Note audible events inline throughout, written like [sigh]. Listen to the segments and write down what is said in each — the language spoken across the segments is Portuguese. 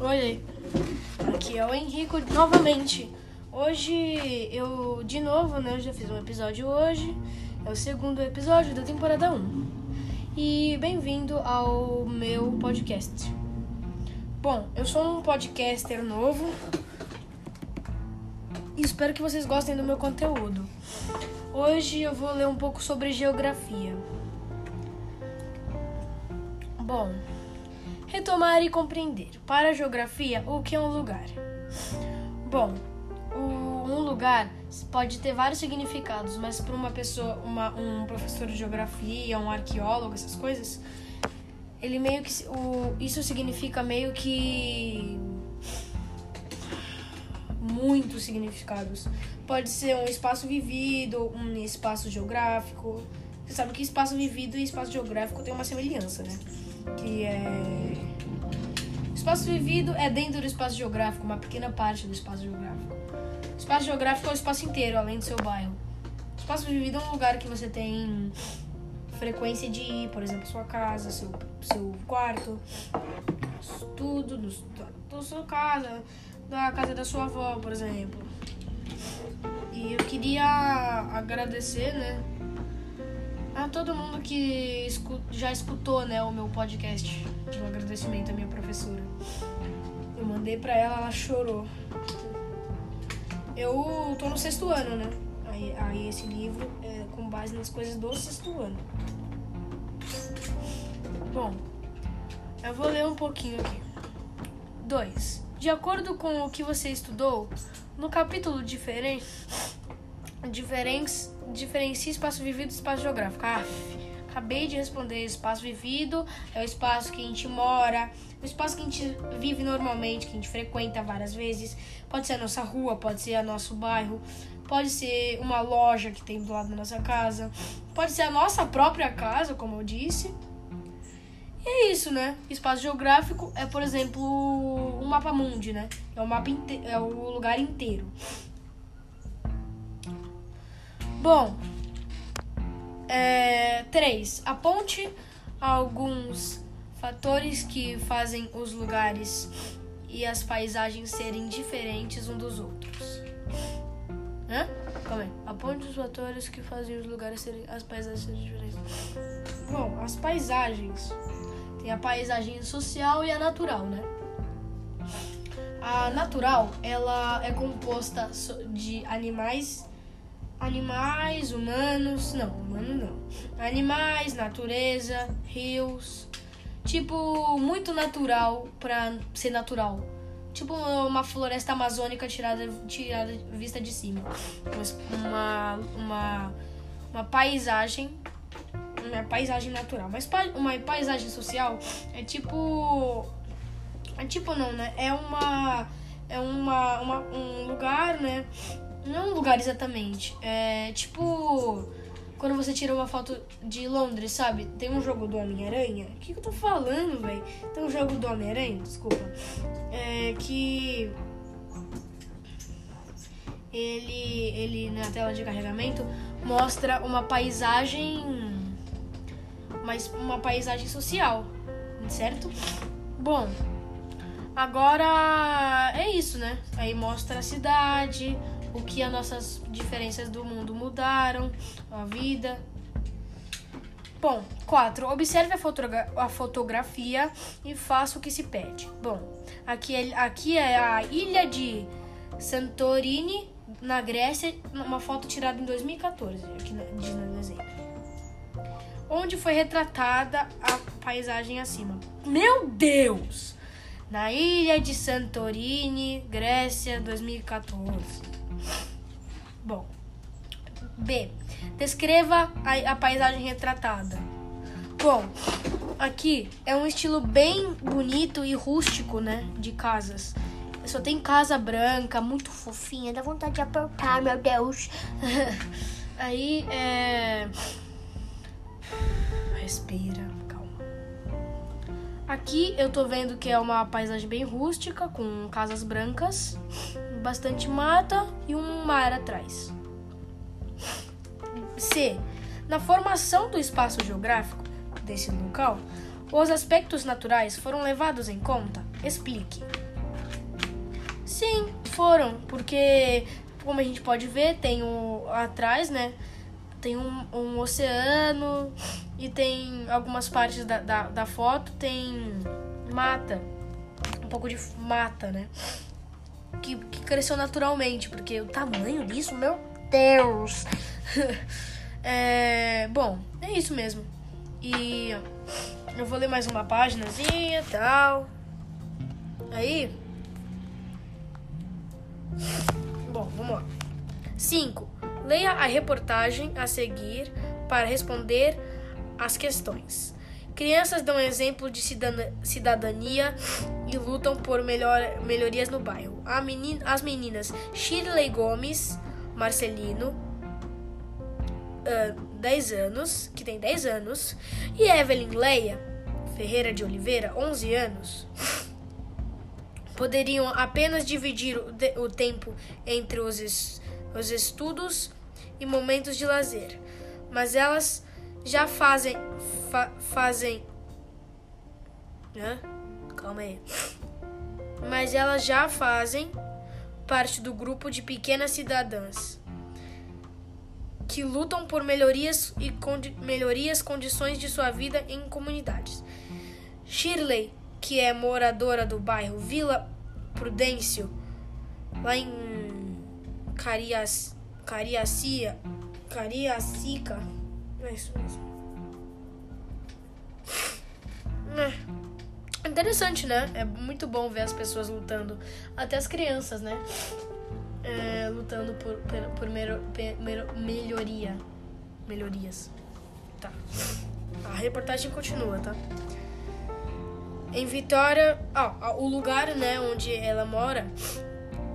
Oi, aqui é o Henrico novamente. Hoje eu, de novo, né? Eu já fiz um episódio hoje. É o segundo episódio da temporada 1. E bem-vindo ao meu podcast. Bom, eu sou um podcaster novo. E espero que vocês gostem do meu conteúdo. Hoje eu vou ler um pouco sobre geografia. Bom, retomar e compreender. Para a geografia, o que é um lugar? Bom, um lugar pode ter vários significados, mas para uma pessoa, uma, um professor de geografia, um arqueólogo, essas coisas, ele meio que o, isso significa meio que muitos significados. Pode ser um espaço vivido, um espaço geográfico. Você sabe que espaço vivido e espaço geográfico tem uma semelhança, né? Que é espaço vivido é dentro do espaço geográfico, uma pequena parte do espaço geográfico. Espaço geográfico é o espaço inteiro, além do seu bairro. Espaço vivido é um lugar que você tem frequência de ir, por exemplo, sua casa, seu, seu quarto, tudo, do, da sua casa, da casa da sua avó, por exemplo. E eu queria agradecer, né, a todo mundo que já escutou, né, o meu podcast. Um agradecimento à minha professora. Eu mandei pra ela, ela chorou. Eu tô no sexto ano, né? Aí, aí esse livro é com base nas coisas do sexto ano. Bom, eu vou ler um pouquinho aqui. 2. De acordo com o que você estudou, no capítulo diferente, diferentes, diferencia espaço vivido e espaço geográfico. Ah, acabei de responder. Espaço vivido é o espaço que a gente mora, o espaço que a gente vive normalmente, que a gente frequenta várias vezes. Pode ser a nossa rua, pode ser o nosso bairro, pode ser uma loja que tem do lado da nossa casa, pode ser a nossa própria casa, como eu disse. E é isso, né? Espaço geográfico é, por exemplo, um mapa mundi, né? É o mapa é o lugar inteiro. Bom, é, 3. Aponte alguns fatores que fazem os lugares e as paisagens serem diferentes um dos outros. Hã? Calma aí. Aponte os fatores que fazem os lugares serem as paisagens serem diferentes. Bom, as paisagens tem a paisagem social e a natural, né? A natural, ela é composta de animais animais, humanos, não, humano não. Animais, natureza, rios, tipo muito natural para ser natural. Tipo uma floresta amazônica tirada tirada vista de cima. Uma uma uma paisagem uma paisagem natural, mas uma paisagem social é tipo é tipo não, né? É uma é uma, uma um lugar, né? Não um lugar exatamente. É tipo. Quando você tira uma foto de Londres, sabe? Tem um jogo do Homem-Aranha. O que, que eu tô falando, velho? Tem um jogo do Homem-Aranha, desculpa. É que. Ele, ele na tela de carregamento mostra uma paisagem. Uma, uma paisagem social, certo? Bom, agora é isso, né? Aí mostra a cidade, o que as nossas diferenças do mundo mudaram, a vida. Bom, 4. Observe a, fotogra a, fotografia e faça o que se pede. Bom, aqui é, aqui é a ilha de Santorini, na Grécia, uma foto tirada em 2014, aqui diz no desenho. Onde foi retratada a paisagem acima. Meu Deus! Na ilha de Santorini, Grécia, 2014. B. Descreva a, a paisagem retratada. Bom, aqui é um estilo bem bonito e rústico, né? De casas. Só tem casa branca, muito fofinha, dá vontade de apertar, meu Deus. [laughs] Aí é. Respira, calma. Aqui eu tô vendo que é uma paisagem bem rústica, com casas brancas bastante mata e um mar atrás. C. Na formação do espaço geográfico desse local, os aspectos naturais foram levados em conta? Explique. Sim, foram, porque como a gente pode ver, tem o atrás, né? Tem um, um oceano e tem algumas partes da, da, da foto, tem mata. Um pouco de mata, né? Que, que cresceu naturalmente, porque o tamanho disso, meu Deus! [laughs] é, bom, é isso mesmo. E eu vou ler mais uma páginazinha e tal. Aí. Bom, vamos lá. 5. Leia a reportagem a seguir para responder as questões. Crianças dão exemplo de cidadania e lutam por melhor, melhorias no bairro. As meninas Shirley Gomes Marcelino, 10 anos, que tem 10 anos, e Evelyn Leia Ferreira de Oliveira, 11 anos, poderiam apenas dividir o, o tempo entre os, es, os estudos e momentos de lazer, mas elas já fazem fa, fazem calma aí. Mas elas já fazem parte do grupo de pequenas cidadãs que lutam por melhorias e condi melhorias condições de sua vida em comunidades. Shirley, que é moradora do bairro Vila Prudêncio, lá em Carias, Cariacia, Cariacica, é isso mesmo. É. Interessante, né? É muito bom ver as pessoas lutando, até as crianças, né? É, lutando por, por, por melhoria. Melhorias. Tá. A reportagem continua, tá? Em Vitória, ó, o lugar, né, onde ela mora,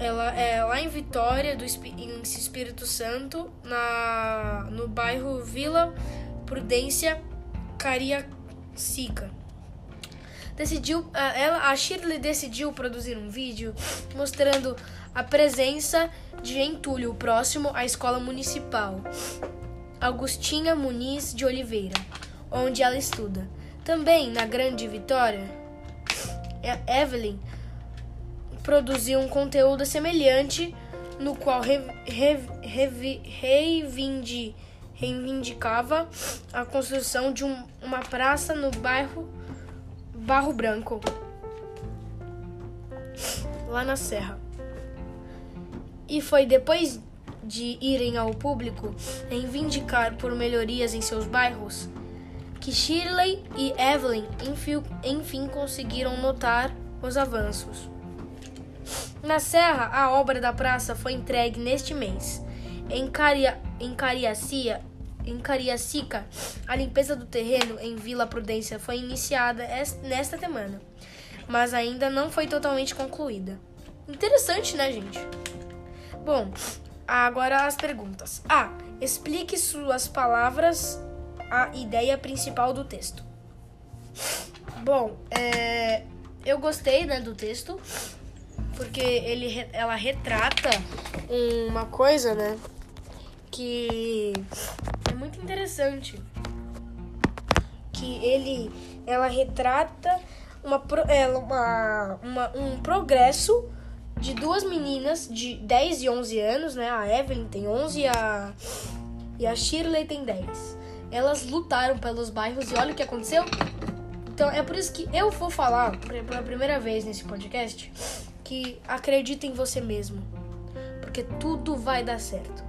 ela é lá em Vitória do em Espírito Santo, na no bairro Vila Prudência, Cariacica. Decidiu, ela, a Shirley decidiu produzir um vídeo mostrando a presença de entulho próximo à escola municipal Agostinha Muniz de Oliveira, onde ela estuda. Também na Grande Vitória, Evelyn produziu um conteúdo semelhante no qual reivindicava a construção de um, uma praça no bairro Barro Branco, lá na Serra. E foi depois de irem ao público reivindicar por melhorias em seus bairros que Shirley e Evelyn enfim conseguiram notar os avanços. Na Serra, a obra da praça foi entregue neste mês. Em, Caria, em, Cariacia, em Cariacica, a limpeza do terreno em Vila Prudência foi iniciada nesta semana, mas ainda não foi totalmente concluída. Interessante, né, gente? Bom, agora as perguntas. A. Explique suas palavras a ideia principal do texto. Bom, é, eu gostei né, do texto porque ele, ela retrata uma coisa, né, que é muito interessante, que ele, ela retrata uma, uma, uma, um progresso de duas meninas de 10 e 11 anos, né? A Evelyn tem 11 e a, e a Shirley tem 10 elas lutaram pelos bairros e olha o que aconteceu. Então é por isso que eu vou falar pela primeira vez nesse podcast que acredita em você mesmo. Porque tudo vai dar certo.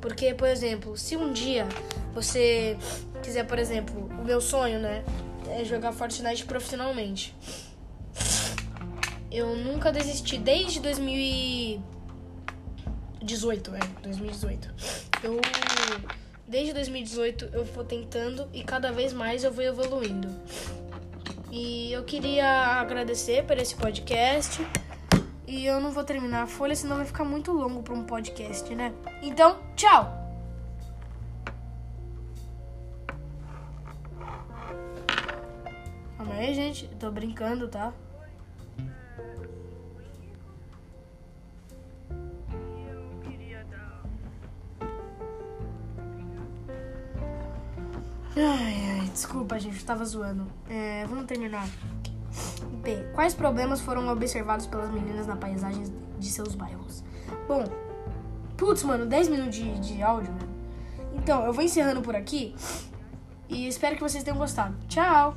Porque, por exemplo, se um dia você quiser, por exemplo, o meu sonho, né, é jogar Fortnite profissionalmente. Eu nunca desisti desde 2018, é, 2018. Eu Desde 2018 eu vou tentando e cada vez mais eu vou evoluindo. E eu queria agradecer por esse podcast. E eu não vou terminar a folha, senão vai ficar muito longo para um podcast, né? Então, tchau! Calma aí, gente. Tô brincando, tá? Desculpa, gente, eu tava zoando. É, vamos terminar. P. Quais problemas foram observados pelas meninas na paisagem de seus bairros? Bom, putz, mano, 10 minutos de, de áudio, mano. Então, eu vou encerrando por aqui e espero que vocês tenham gostado. Tchau!